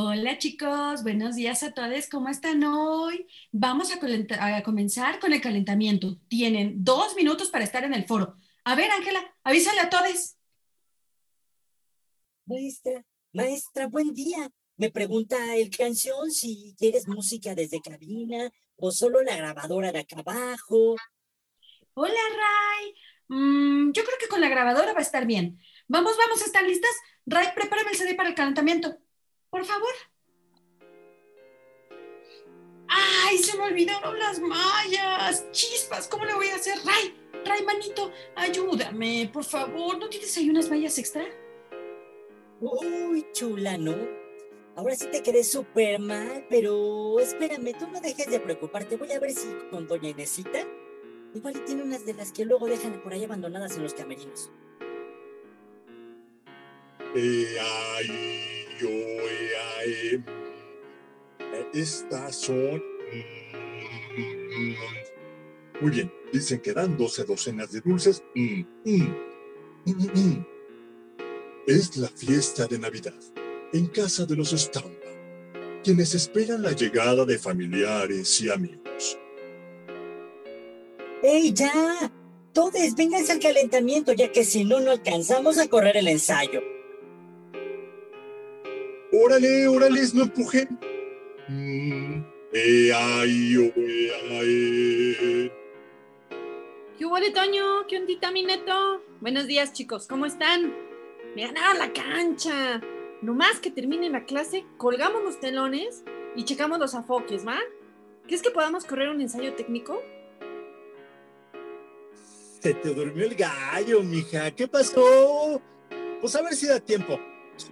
Hola chicos, buenos días a todos. ¿Cómo están hoy? Vamos a, a, comenzar con el calentamiento. Tienen dos minutos para estar en el foro. A ver, Ángela, avísale a todos. Maestra, maestra, buen día. Me pregunta el canción si quieres música desde cabina o solo la grabadora de acá abajo. Hola, Ray. Mm, yo creo que con la grabadora va a estar bien. Vamos, vamos, ¿están listas? Ray, prepárame el CD para el calentamiento. Por favor. ¡Ay, se me olvidaron las mallas! ¡Chispas! ¿Cómo le voy a hacer? ¡Ray! ¡Ray, manito! Ayúdame, por favor. ¿No tienes ahí unas mallas extra? Uy, chula, ¿no? Ahora sí te quedé súper mal, pero espérame, tú no dejes de preocuparte. Voy a ver si con doña Inesita igual tiene unas de las que luego dejan por ahí abandonadas en los camerinos. Eh, ay yo, estas son... Muy bien, dicen que dan 12 docenas de dulces. Es la fiesta de Navidad en casa de los Stampa, quienes esperan la llegada de familiares y amigos. ¡Ey, ya! Todos, vénganse al calentamiento, ya que si no, no alcanzamos a correr el ensayo. Órale, órale, no empujen. Mm, eh, oh, eh, ay. ¿Qué hubo de Toño? ¿Qué ondita, mi neto? Buenos días, chicos, ¿cómo están? Me ganaron la cancha. Nomás que termine la clase, colgamos los telones y checamos los afoques, ¿va? ¿Crees que podamos correr un ensayo técnico? Se te durmió el gallo, mija. ¿Qué pasó? Pues a ver si da tiempo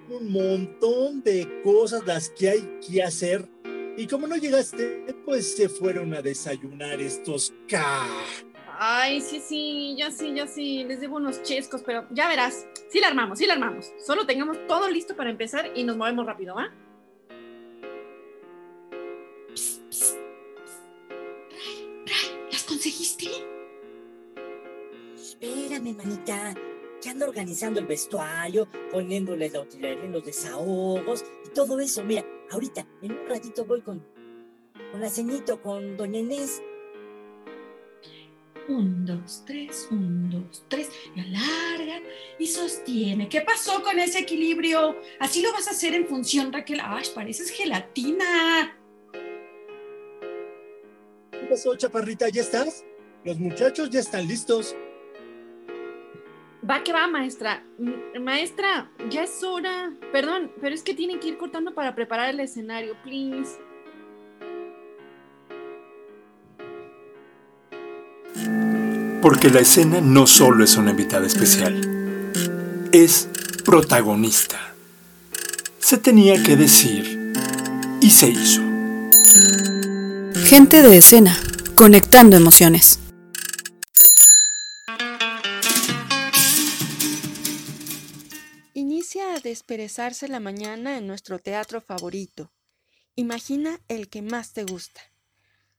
un montón de cosas las que hay que hacer. Y como no llegaste, pues se fueron a desayunar estos K. Ay, sí, sí, ya sí, ya sí, les debo unos chescos, pero ya verás, sí la armamos, sí la armamos. Solo tengamos todo listo para empezar y nos movemos rápido, ¿va? ¿las conseguiste? Espérame, manita que anda organizando el vestuario, poniéndole la utilería en los desahogos y todo eso. Mira, ahorita, en un ratito voy con, con la ceñito, con doña Inés. Un, dos, tres, un, dos, tres, y alarga y sostiene. ¿Qué pasó con ese equilibrio? Así lo vas a hacer en función, Raquel. ¡Ay, pareces gelatina! ¿Qué pasó, chaparrita? ¿Ya estás? Los muchachos ya están listos. Va que va, maestra. Maestra, ya es hora. Perdón, pero es que tienen que ir cortando para preparar el escenario, please. Porque la escena no solo es una invitada especial, es protagonista. Se tenía que decir y se hizo. Gente de escena, conectando emociones. Desperezarse la mañana en nuestro teatro favorito. Imagina el que más te gusta.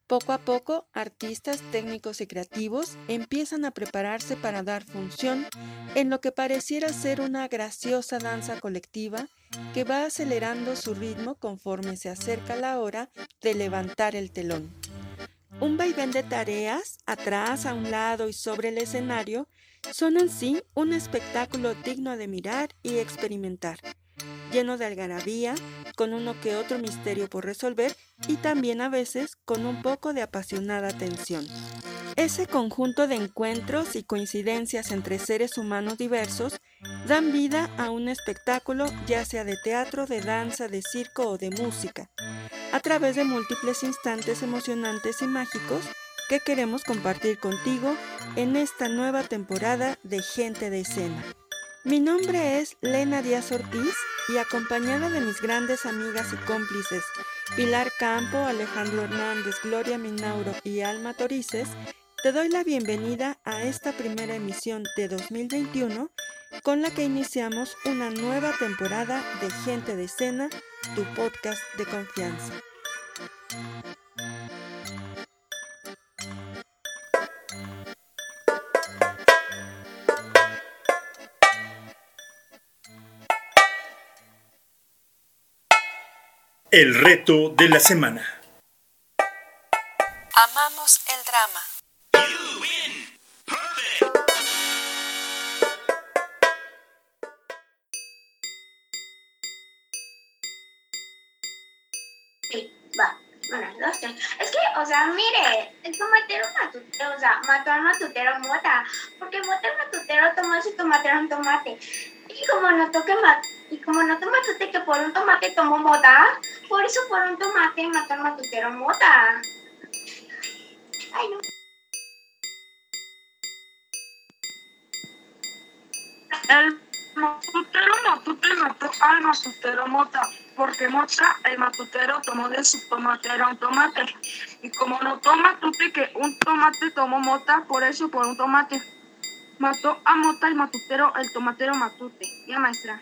Poco a poco, artistas, técnicos y creativos empiezan a prepararse para dar función en lo que pareciera ser una graciosa danza colectiva que va acelerando su ritmo conforme se acerca la hora de levantar el telón. Un vaivén de tareas, atrás, a un lado y sobre el escenario, son en sí un espectáculo digno de mirar y experimentar, lleno de algarabía, con uno que otro misterio por resolver y también a veces con un poco de apasionada tensión. Ese conjunto de encuentros y coincidencias entre seres humanos diversos dan vida a un espectáculo ya sea de teatro, de danza, de circo o de música, a través de múltiples instantes emocionantes y mágicos que queremos compartir contigo en esta nueva temporada de Gente de Escena. Mi nombre es Lena Díaz Ortiz y acompañada de mis grandes amigas y cómplices Pilar Campo, Alejandro Hernández, Gloria Minauro y Alma Torices, te doy la bienvenida a esta primera emisión de 2021 con la que iniciamos una nueva temporada de Gente de Escena, tu podcast de confianza. El reto de la semana. Amamos el drama. Sí, va. Una, dos, tres. Es que, o sea, mire, el tomatero matutero, o sea, mató al matutero Mota, porque Mota el matutero tomó su tomatero un tomate. Y como notó que ma- y como notó matute que por un tomate tomó Mota, por eso por un tomate mató al matutero Mota. Ay, no. El matutero matute mató al matutero mota, porque mota el matutero tomó de su tomatera un tomate. Y como notó matute que un tomate tomó mota, por eso por un tomate. Mató a mota el matutero, el tomatero matute. Ya maestra.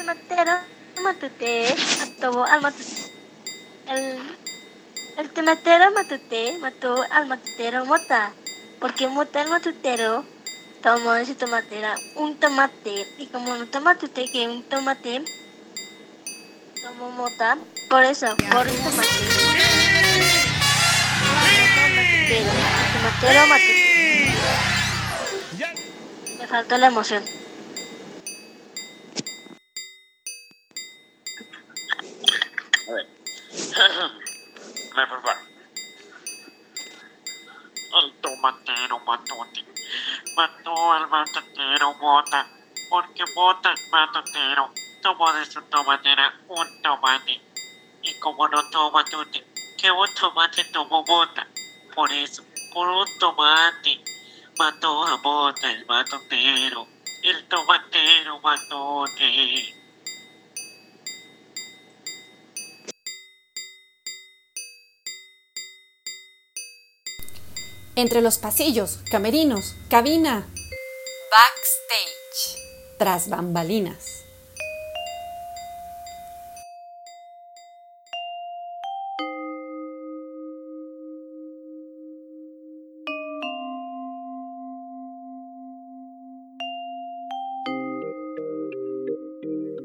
Tomatero matute mató al matute. El, el tomatero matute mató al matutero mota, porque mota el matutero tomó de su tomatera un tomate, y como no toma matute que un tomate tomó mota, por eso, por un tomate. Matutero, el tomatero matute. Me faltó la emoción. Me preparo. El tomatero mató al matutero Mota, porque Mota el matutero tomó de su tomatera un tomate. Y como no toma matute, que un tomate tomó Mota, por eso, por un tomate, mató a Mota el matutero, el tomatero matote. Entre los pasillos, camerinos, cabina, Backstage. tras bambalinas.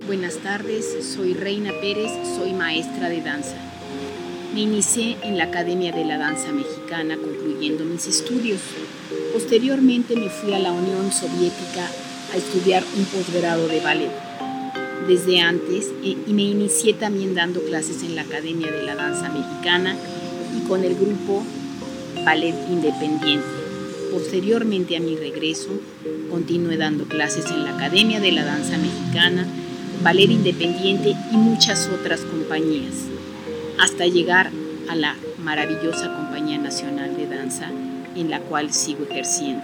Buenas tardes, soy Reina Pérez, soy maestra de danza. Me inicié en la Academia de la Danza Mexicana concluyendo mis estudios. Posteriormente me fui a la Unión Soviética a estudiar un posgrado de ballet. Desde antes eh, y me inicié también dando clases en la Academia de la Danza Mexicana y con el grupo Ballet Independiente. Posteriormente a mi regreso, continué dando clases en la Academia de la Danza Mexicana, Ballet Independiente y muchas otras compañías, hasta llegar a la maravillosa Compañía Nacional de Danza, en la cual sigo ejerciendo.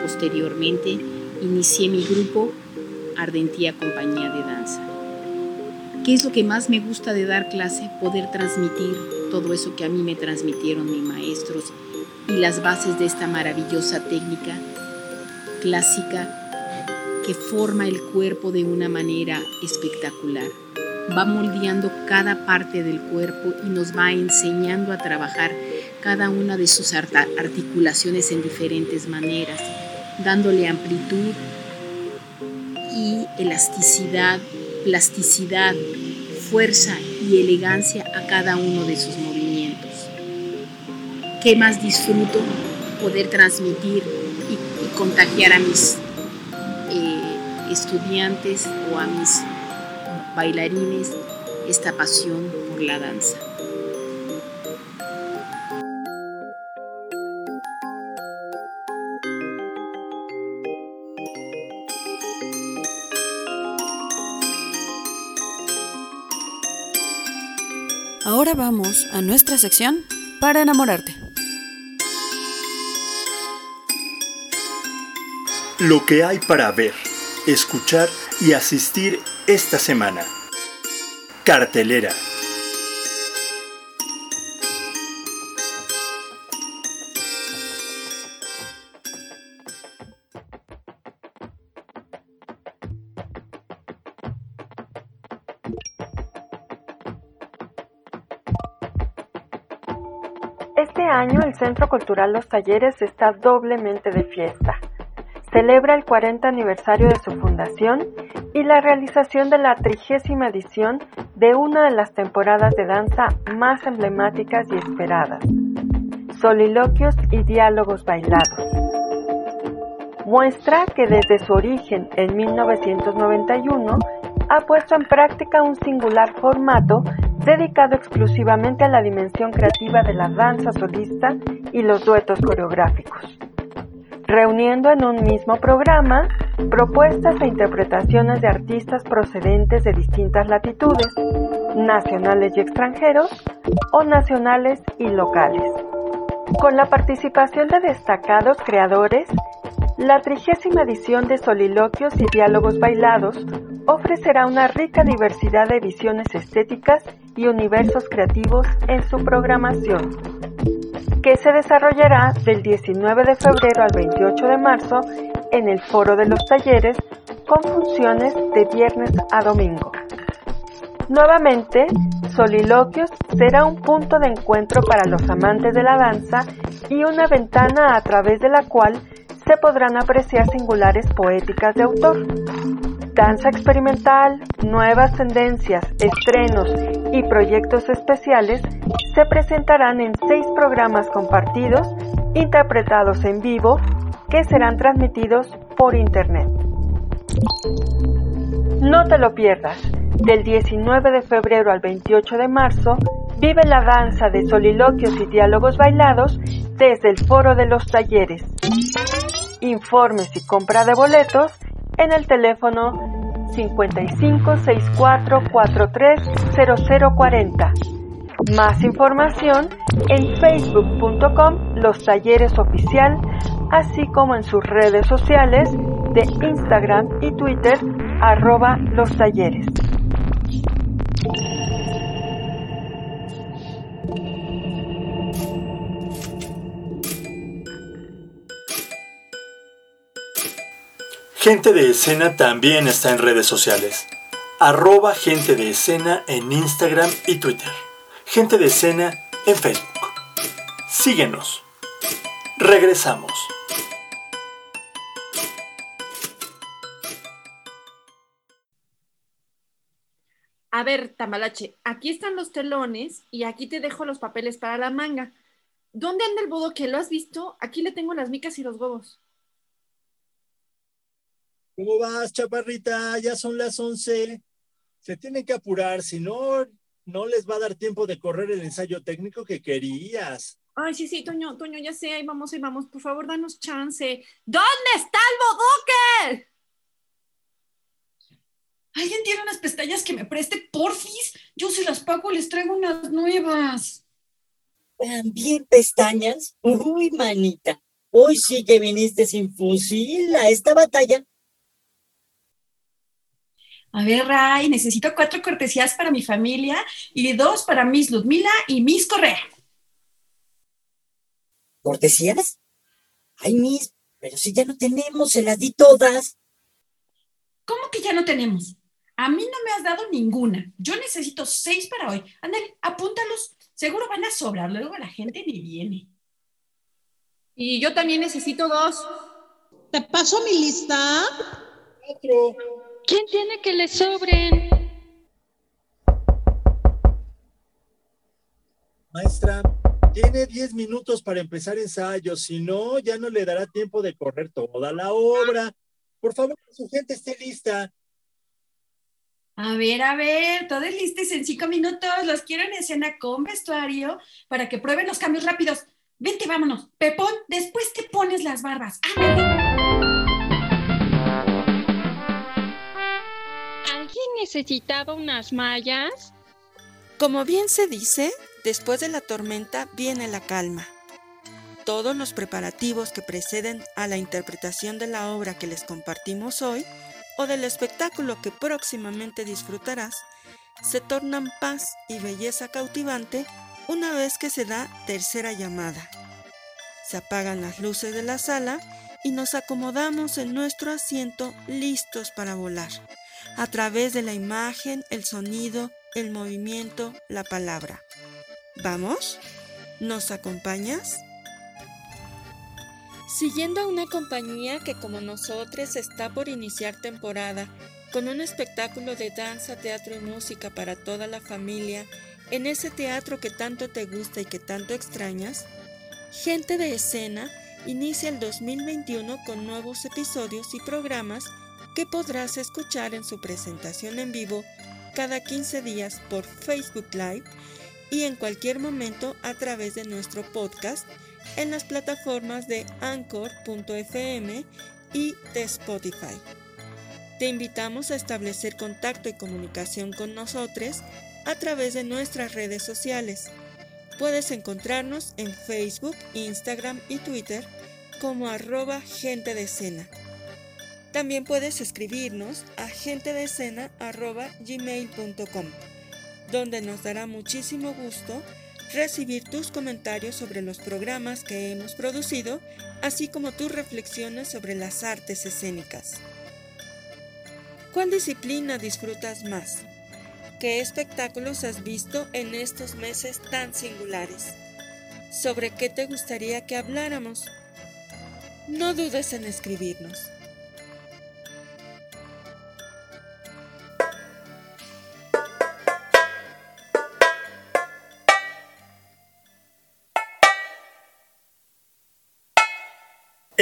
Posteriormente, inicié mi grupo Ardentía Compañía de Danza. ¿Qué es lo que más me gusta de dar clase? Poder transmitir todo eso que a mí me transmitieron mis maestros y las bases de esta maravillosa técnica clásica que forma el cuerpo de una manera espectacular. Va moldeando cada parte del cuerpo y nos va enseñando a trabajar cada una de sus articulaciones en diferentes maneras, dándole amplitud y elasticidad, plasticidad, fuerza y elegancia a cada uno de sus movimientos. ¿Qué más disfruto? Poder transmitir y, y contagiar a mis eh, estudiantes o a mis bailarines esta pasión por la danza. Ahora vamos a nuestra sección para enamorarte. Lo que hay para ver, escuchar y asistir esta semana. Cartelera. Este año el Centro Cultural Los Talleres está doblemente de fiesta. celebra el 40 aniversario de su fundación y la realización de la trigésima edición de una de las temporadas de danza más emblemáticas y esperadas, Soliloquios y Diálogos Bailados. Muestra que desde su origen en 1991 ha puesto en práctica un singular formato dedicado exclusivamente a la dimensión creativa de la danza solista y los duetos coreográficos reuniendo en un mismo programa propuestas e interpretaciones de artistas procedentes de distintas latitudes, nacionales y extranjeros, o nacionales y locales. Con la participación de destacados creadores, la trigésima edición de Soliloquios y Diálogos Bailados ofrecerá una rica diversidad de visiones estéticas y universos creativos en su programación que se desarrollará del 19 de febrero al 28 de marzo en el Foro de los Talleres con funciones de viernes a domingo. Nuevamente, Soliloquios será un punto de encuentro para los amantes de la danza y una ventana a través de la cual se podrán apreciar singulares poéticas de autor. Danza experimental, nuevas tendencias, estrenos y proyectos especiales se presentarán en seis programas compartidos, interpretados en vivo, que serán transmitidos por Internet. No te lo pierdas. Del 19 de febrero al 28 de marzo, vive la danza de soliloquios y diálogos bailados desde el Foro de los Talleres. Informes y compra de boletos en el teléfono 5564430040. Más información en facebook.com Los Talleres Oficial, así como en sus redes sociales de Instagram y Twitter arroba Los Talleres. Gente de Escena también está en redes sociales. Arroba Gente de Escena en Instagram y Twitter. Gente de Escena en Facebook. Síguenos. Regresamos. A ver, Tamalache, aquí están los telones y aquí te dejo los papeles para la manga. ¿Dónde anda el bodoque? ¿Lo has visto? Aquí le tengo las micas y los huevos. ¿Cómo vas, chaparrita? Ya son las 11. Se tienen que apurar, si no, no les va a dar tiempo de correr el ensayo técnico que querías. Ay, sí, sí, Toño, Toño, ya sé, ahí vamos, ahí vamos. Por favor, danos chance. ¿Dónde está el bodoque? ¿Alguien tiene unas pestañas que me preste, porfis? Yo se las pago, les traigo unas nuevas. ¿También pestañas? Uy, manita. Hoy sí que viniste sin fusil a esta batalla. A ver, Ray, necesito cuatro cortesías para mi familia y dos para Miss Ludmila y Miss Correa. ¿Cortesías? Ay, Miss, pero si ya no tenemos, se las di todas. ¿Cómo que ya no tenemos? A mí no me has dado ninguna. Yo necesito seis para hoy. Ándale, apúntalos. Seguro van a sobrar. Luego la gente ni viene. Y yo también necesito dos. ¿Te paso mi lista? Cuatro. ¿Quién tiene que le sobren? Maestra, tiene 10 minutos para empezar ensayo, si no, ya no le dará tiempo de correr toda la obra. Por favor, que su gente esté lista. A ver, a ver, todos listos en cinco minutos. Los quiero en escena con vestuario para que prueben los cambios rápidos. Vente, vámonos. Pepón, después te pones las barbas. Ándale. ¿Alguien necesitaba unas mallas? Como bien se dice, después de la tormenta viene la calma. Todos los preparativos que preceden a la interpretación de la obra que les compartimos hoy o del espectáculo que próximamente disfrutarás se tornan paz y belleza cautivante una vez que se da tercera llamada. Se apagan las luces de la sala y nos acomodamos en nuestro asiento listos para volar, a través de la imagen, el sonido, el movimiento, la palabra. ¿Vamos? ¿Nos acompañas? Siguiendo a una compañía que como nosotros está por iniciar temporada con un espectáculo de danza, teatro y música para toda la familia en ese teatro que tanto te gusta y que tanto extrañas, Gente de Escena inicia el 2021 con nuevos episodios y programas que podrás escuchar en su presentación en vivo cada 15 días por Facebook Live y en cualquier momento a través de nuestro podcast en las plataformas de anchor.fm y de Spotify. Te invitamos a establecer contacto y comunicación con nosotros a través de nuestras redes sociales. Puedes encontrarnos en Facebook, Instagram y Twitter como arroba gente de escena. También puedes escribirnos a gentedescena.gmail.com, donde nos dará muchísimo gusto recibir tus comentarios sobre los programas que hemos producido, así como tus reflexiones sobre las artes escénicas. ¿Cuál disciplina disfrutas más? ¿Qué espectáculos has visto en estos meses tan singulares? ¿Sobre qué te gustaría que habláramos? No dudes en escribirnos.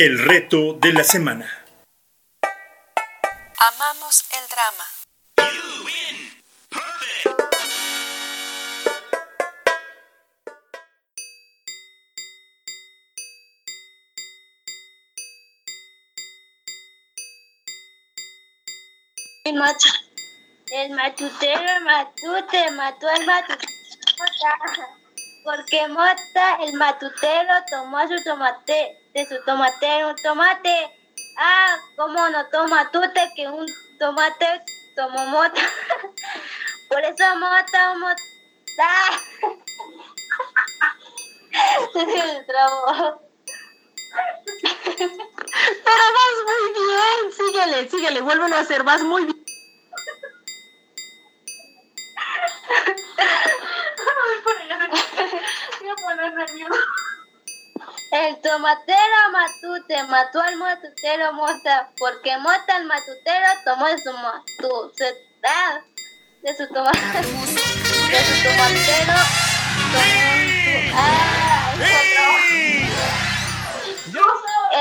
El reto de la semana. Amamos el drama. El, matutero matute mató al matutero. Porque Mota, el matutero, tomó su tomate, de su tomatero un tomate. Ah, ¿cómo no toma tute que un tomate tomó Mota? Por eso Mota, Mota. Se trabó. Pero vas muy bien. Síguele, síguele. Vuélvelo a hacer. Vas muy bien. El tomatero matute mató al matutero mota, porque mota el matutero tomó de su matu, se, ah, de su toma, de su tomatero tomó su, ah,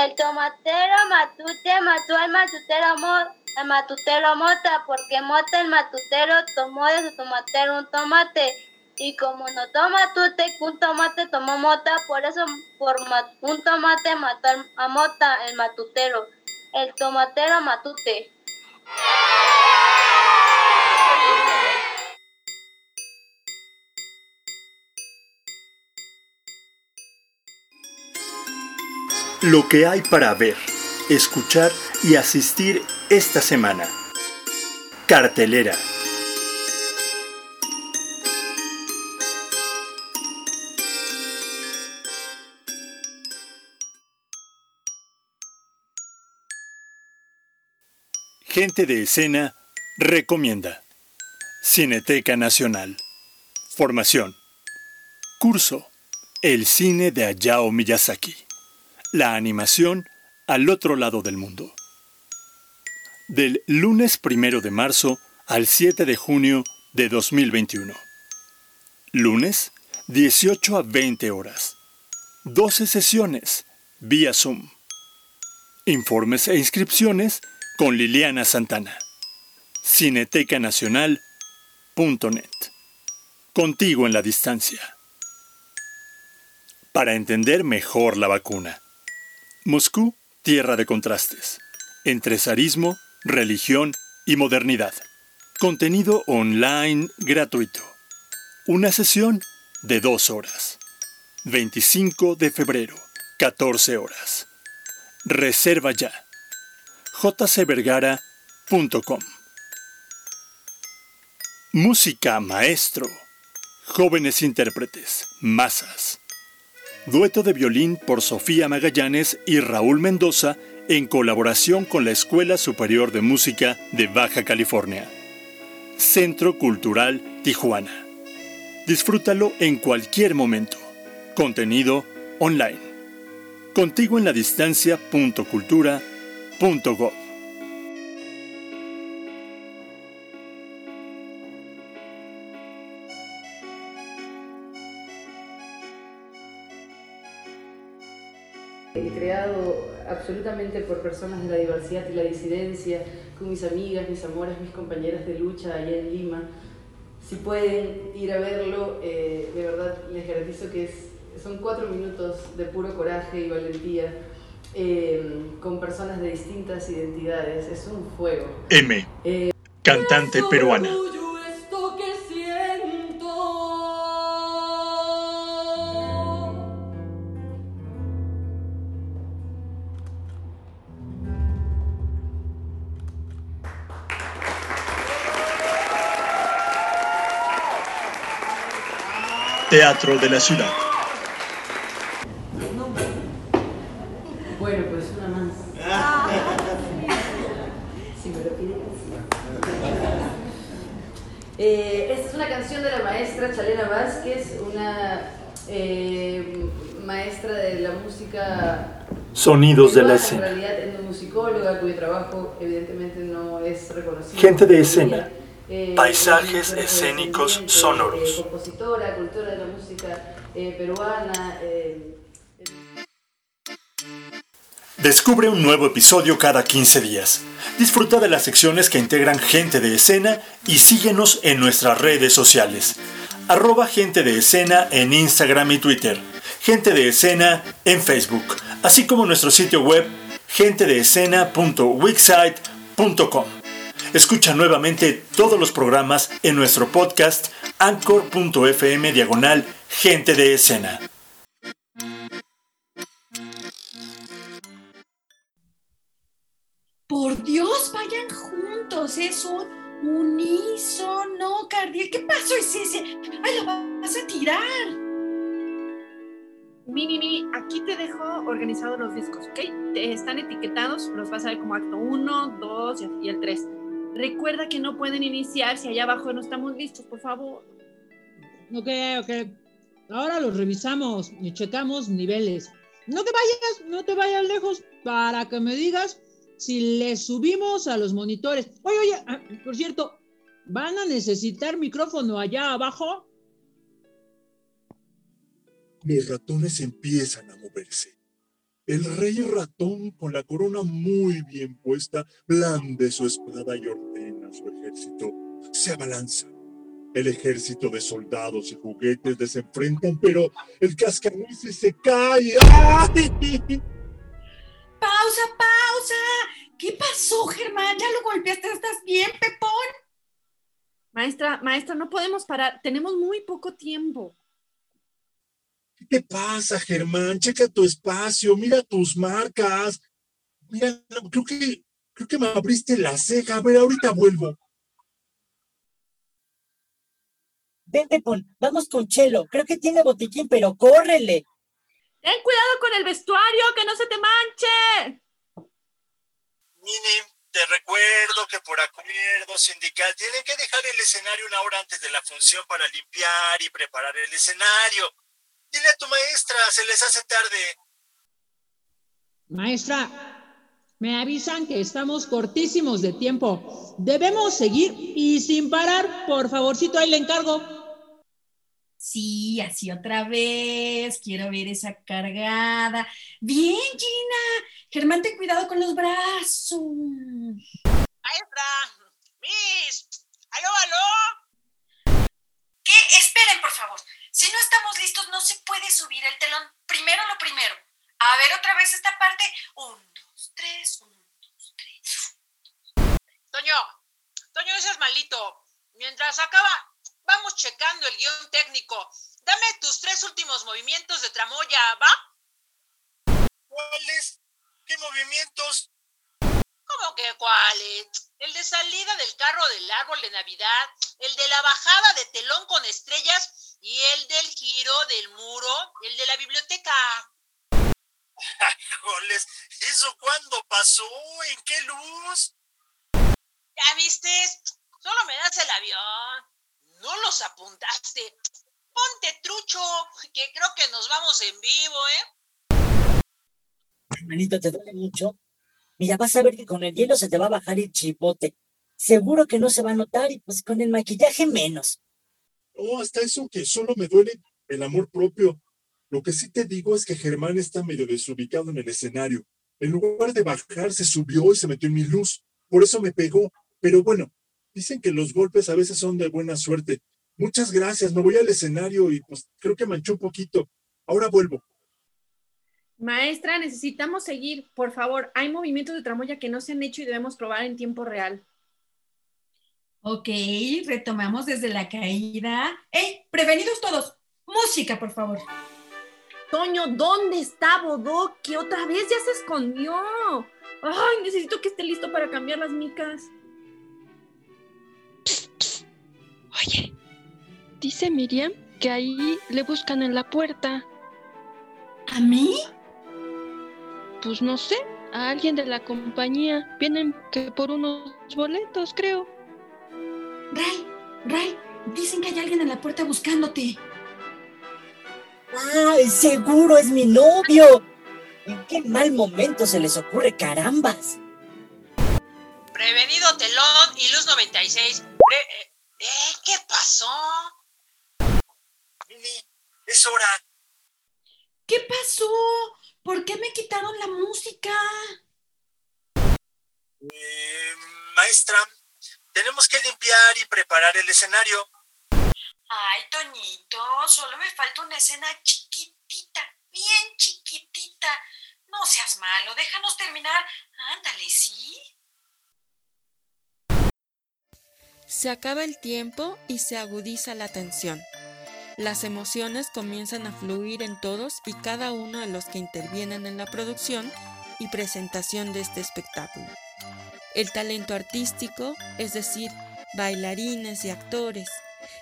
el tomatero matute mató al matutero mota, matutero mota, porque mota el matutero tomó de su tomatero un tomate. Y como no toma tute, un tomate tomó mota, por eso por un tomate mató a mota el matutero. El tomatero matute. Lo que hay para ver, escuchar y asistir esta semana. Cartelera. Gente de escena recomienda. Cineteca Nacional. Formación. Curso. El cine de Hayao Miyazaki. La animación al otro lado del mundo. Del lunes primero de marzo al 7 de junio de 2021. Lunes, 18 a 20 horas. 12 sesiones, vía Zoom. Informes e inscripciones con Liliana Santana. Cinetecanacional.net. Contigo en la distancia. Para entender mejor la vacuna. Moscú, tierra de contrastes. Entre zarismo, religión y modernidad. Contenido online gratuito. Una sesión de dos horas. 25 de febrero, 14 horas. Reserva ya jcvergara.com. Música Maestro. Jóvenes intérpretes. Masas. Dueto de violín por Sofía Magallanes y Raúl Mendoza en colaboración con la Escuela Superior de Música de Baja California. Centro Cultural Tijuana. Disfrútalo en cualquier momento. Contenido online. Contigo en la distancia.cultura.gov. creado absolutamente por personas de la diversidad y la disidencia, con mis amigas, mis amores, mis compañeras de lucha allá en Lima. Si pueden ir a verlo, eh, de verdad les garantizo que es, son cuatro minutos de puro coraje y valentía eh, con personas de distintas identidades. Es un fuego. M. cantante peruana. Teatro de la Ciudad. Bueno, pues una más. Si me lo pides. Eh, esta es una canción de la maestra Chalena Vázquez, una eh, maestra de la música. Sonidos de la escena. En realidad, etnomusicóloga, cuyo trabajo evidentemente no es reconocido. Gente de escena. Eh, Paisajes escénicos eh, sonoros. compositora, cultora de la música peruana. eh, Descubre un nuevo episodio cada 15 días. Disfruta de las secciones que integran Gente de Escena y síguenos en nuestras redes sociales. Arroba Gente de Escena en Instagram y Twitter. Gente de Escena en Facebook. Así como nuestro sitio web gentedeescena.wixsite.com. Escucha nuevamente todos los programas en nuestro podcast anchor.fm diagonal Gente de Escena. Por Dios, vayan juntos, es un unísono cardíaco. ¿Qué paso es ese? ¡Ay, lo vas a tirar! Mini, mini, aquí te dejo organizados los discos, ¿ok? Te están etiquetados, los vas a ver como acto 1, 2 y el 3. Recuerda que no pueden iniciar si allá abajo no estamos listos, por favor. Ok, ok. Ahora los revisamos y checamos niveles. No te vayas, no te vayas lejos para que me digas si le subimos a los monitores. Oye, oye, ah, por cierto, ¿van a necesitar micrófono allá abajo? Los ratones empiezan a moverse. El rey ratón, con la corona muy bien puesta, blande su espada y ordena a su ejército. Se abalanza. El ejército de soldados y juguetes desenfrentan, pero el cascanueces se cae. ¡Ay! ¡Pausa, pausa! ¿Qué pasó, Germán? ¿Ya lo golpeaste? ¿Estás bien, Pepón? Maestra, maestra, no podemos parar. Tenemos muy poco tiempo. ¿Qué te pasa, Germán? Checa tu espacio, mira tus marcas. Mira, creo que, creo que me abriste la ceja. A ver, ahorita vuelvo. Ven, Pepón, vamos con Chelo. Creo que tiene botiquín, pero córrele. Ten cuidado con el vestuario, que no se te manche. Mini, te recuerdo que por acuerdo sindical tienen que dejar el escenario una hora antes de la función para limpiar y preparar el escenario. Dile a tu maestra, se les hace tarde. Maestra, me avisan que estamos cortísimos de tiempo. Debemos seguir y sin parar. Por favorcito, ahí le encargo. Sí, así otra vez. Quiero ver esa cargada. Bien, Gina. Germán, ten cuidado con los brazos. Maestra, Miss, aló, aló. ¿Qué? Esperen, por favor. Si no estamos listos, subir el telón. Primero lo primero. A ver otra vez esta parte. Un, dos, tres, un, dos, tres. Toño, Toño, ese es malito. Mientras acaba, vamos checando el guion técnico. Dame tus tres últimos movimientos de tramoya, ¿va? ¿Cuáles? ¿Qué movimientos? ¿Cómo que cuáles? El de salida del carro del árbol de Navidad, el de la bajada de telón con estrellas y el del giro del muro, el de la biblioteca. Joles, ¿eso cuándo pasó? ¿En qué luz? ¿Ya viste? Solo me das el avión. No los apuntaste. Ponte trucho, que creo que nos vamos en vivo, ¿eh? Hermanito, ¿te duele mucho? Mira, vas a ver que con el hielo se te va a bajar el chipote. Seguro que no se va a notar y pues con el maquillaje menos. Oh, hasta eso que solo me duele el amor propio. Lo que sí te digo es que Germán está medio desubicado en el escenario. En lugar de bajar, se subió y se metió en mi luz. Por eso me pegó. Pero bueno, dicen que los golpes a veces son de buena suerte. Muchas gracias. Me voy al escenario y pues creo que manchó un poquito. Ahora vuelvo. Maestra, necesitamos seguir. Por favor, hay movimientos de tramoya que no se han hecho y debemos probar en tiempo real. Ok, retomamos desde la caída. ¡Ey! ¡Prevenidos todos! Música, por favor. Toño, ¿dónde está Bodoque? Otra vez ya se escondió. Ay, necesito que esté listo para cambiar las micas. Oye, dice Miriam que ahí le buscan en la puerta. ¿A mí? Pues no sé, a alguien de la compañía. Vienen que por unos boletos, creo. Ray, Ray, dicen que hay alguien en la puerta buscándote. ¡Ay, seguro es mi novio! ¿En qué mal momento se les ocurre carambas? Prevenido Telón y Luz 96. Pre- eh, eh, ¿Qué pasó? Es hora. ¿Qué pasó? ¿Por qué me quitaron la música? Eh, maestra, tenemos que limpiar y preparar el escenario. Ay, Toñito, solo me falta una escena chiquitita, bien chiquitita. No seas malo, déjanos terminar. Ándale, ¿sí? Se acaba el tiempo y se agudiza la tensión. Las emociones comienzan a fluir en todos y cada uno de los que intervienen en la producción y presentación de este espectáculo. El talento artístico, es decir, bailarines y actores,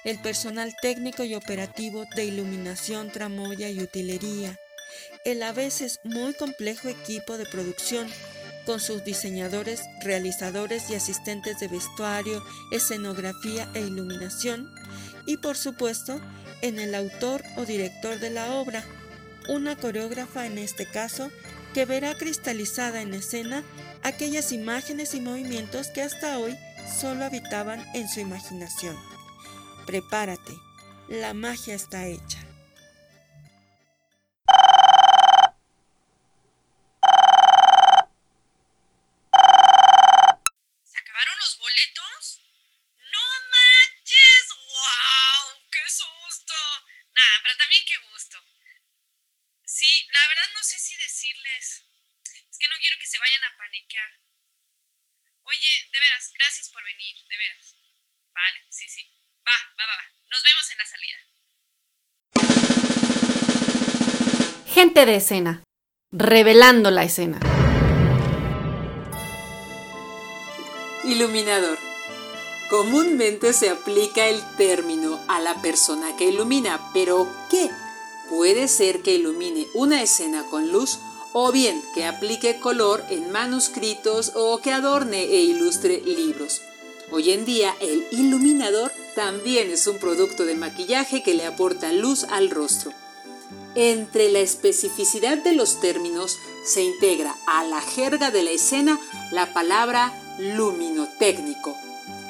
el personal técnico y operativo de iluminación, tramoya y utilería, el a veces muy complejo equipo de producción, con sus diseñadores, realizadores y asistentes de vestuario, escenografía e iluminación, y por supuesto, en el autor o director de la obra, una coreógrafa en este caso, que verá cristalizada en escena aquellas imágenes y movimientos que hasta hoy solo habitaban en su imaginación. Prepárate, la magia está hecha. Oye, de veras, gracias por venir, de veras. Vale, sí, sí. Va, va, va, va. Nos vemos en la salida. Gente de escena. Revelando la escena. Iluminador. Comúnmente se aplica el término a la persona que ilumina, pero ¿qué? Puede ser que ilumine una escena con luz o bien que aplique color en manuscritos o que adorne e ilustre libros. Hoy en día el iluminador también es un producto de maquillaje que le aporta luz al rostro. Entre la especificidad de los términos se integra a la jerga de la escena la palabra luminotécnico,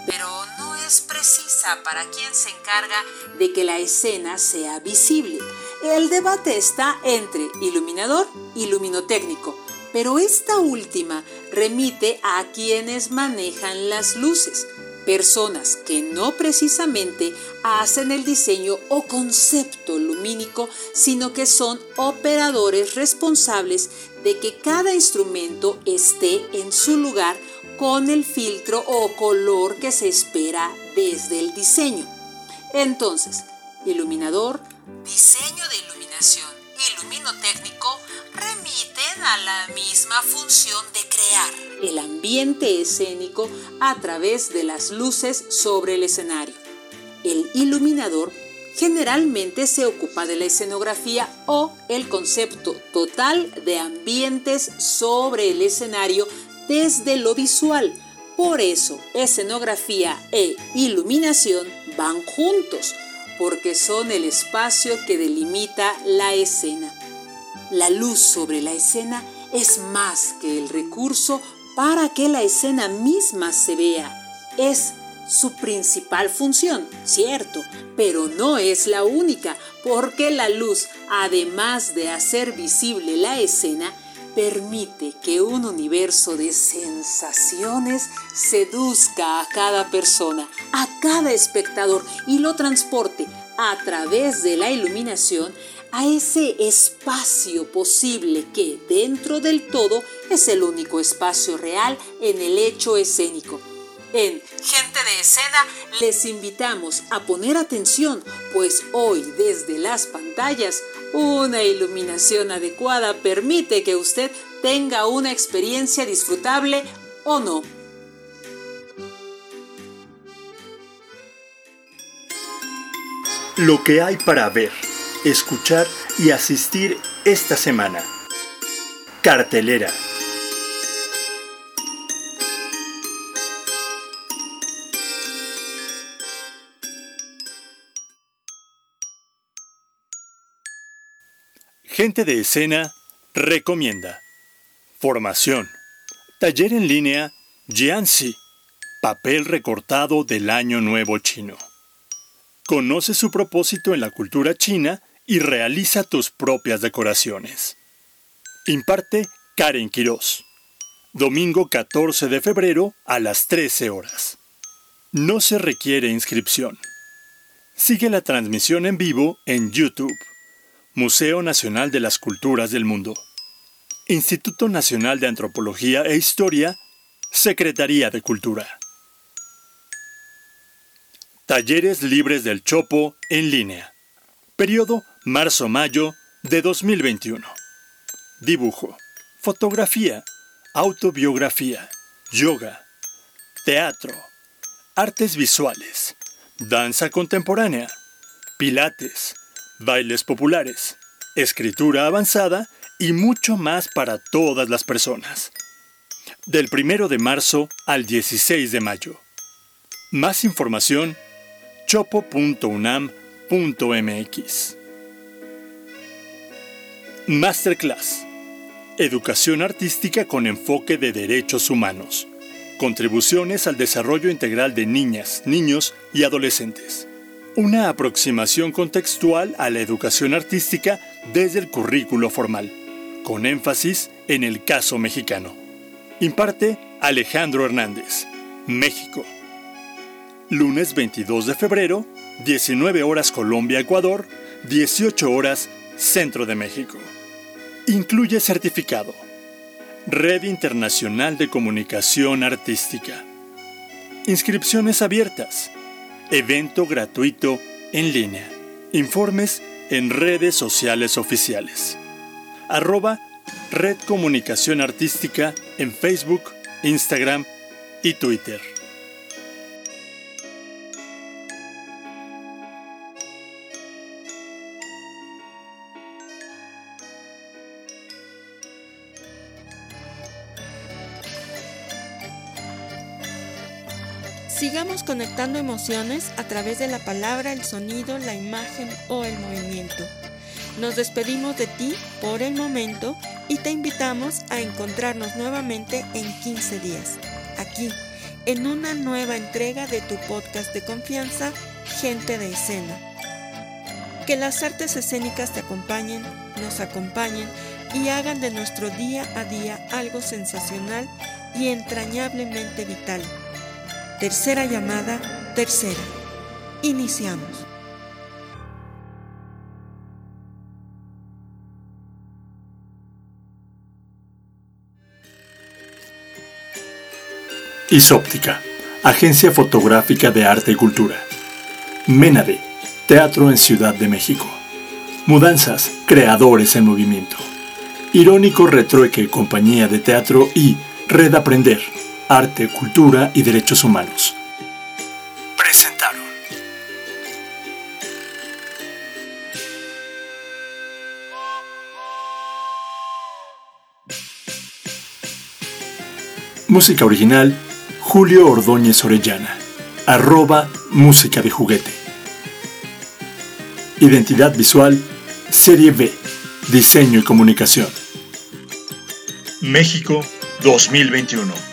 pero no es precisa para quien se encarga de que la escena sea visible. El debate está entre iluminador y luminotécnico, pero esta última remite a quienes manejan las luces, personas que no precisamente hacen el diseño o concepto lumínico, sino que son operadores responsables de que cada instrumento esté en su lugar con el filtro o color que se espera desde el diseño. Entonces, iluminador, diseño de iluminación y luminotécnico remiten a la misma función de crear el ambiente escénico a través de las luces sobre el escenario. El iluminador generalmente se ocupa de la escenografía o el concepto total de ambientes sobre el escenario desde lo visual. Por eso, escenografía e iluminación van juntos, porque son el espacio que delimita la escena. La luz sobre la escena es más que el recurso para que la escena misma se vea. Es su principal función, cierto, pero no es la única, porque la luz, además de hacer visible la escena, permite que un universo de sensaciones seduzca a cada persona, a cada espectador y lo transporte a través de la iluminación a ese espacio posible que dentro del todo es el único espacio real en el hecho escénico. En Gente de Escena les invitamos a poner atención, pues hoy desde las pantallas una iluminación adecuada permite que usted tenga una experiencia disfrutable o no. Lo que hay para ver, escuchar y asistir esta semana. Cartelera. Gente de escena recomienda. Formación. Taller en línea Jianxi. Papel recortado del Año Nuevo Chino. Conoce su propósito en la cultura china y realiza tus propias decoraciones. Imparte Karen Quiroz. Domingo 14 de febrero a las 13 horas. No se requiere inscripción. Sigue la transmisión en vivo en YouTube. Museo Nacional de las Culturas del Mundo. Instituto Nacional de Antropología e Historia, Secretaría de Cultura. Talleres Libres del Chopo en línea. Periodo marzo-mayo de 2021. Dibujo, fotografía, autobiografía, yoga, teatro, artes visuales, danza contemporánea, pilates, bailes populares, escritura avanzada y mucho más para todas las personas. Del 1 de marzo al 16 de mayo. Más información chopo.unam.mx. Masterclass. Educación artística con enfoque de derechos humanos. Contribuciones al desarrollo integral de niñas, niños y adolescentes una aproximación contextual a la educación artística desde el currículo formal, con énfasis en el caso mexicano. Imparte Alejandro Hernández, México. Lunes 22 de febrero, 19 horas Colombia, Ecuador, 18 horas Centro de México. Incluye certificado. Red Internacional de Comunicación Artística. Inscripciones abiertas Evento gratuito en línea. Informes en redes sociales oficiales. Arroba Red Comunicación Artística en Facebook, Instagram y Twitter. Conectando emociones a través de la palabra, el sonido, la imagen o el movimiento. Nos despedimos de ti por el momento y te invitamos a encontrarnos nuevamente en 15 días, aquí, en una nueva entrega de tu podcast de confianza, Gente de Escena. Que las artes escénicas te acompañen, nos acompañen y hagan de nuestro día a día algo sensacional y entrañablemente vital Tercera llamada, tercera. Iniciamos. Isóptica, Agencia Fotográfica de Arte y Cultura. Menade, Teatro en Ciudad de México. Mudanzas, Creadores en Movimiento. Irónico Retrueque, Compañía de Teatro y Red Aprender, Arte, Cultura y Derechos Humanos. Presentaron. Música original, Julio Ordóñez Orellana. Arroba Música de Juguete. Identidad visual, Serie B. Diseño y comunicación. México 2021.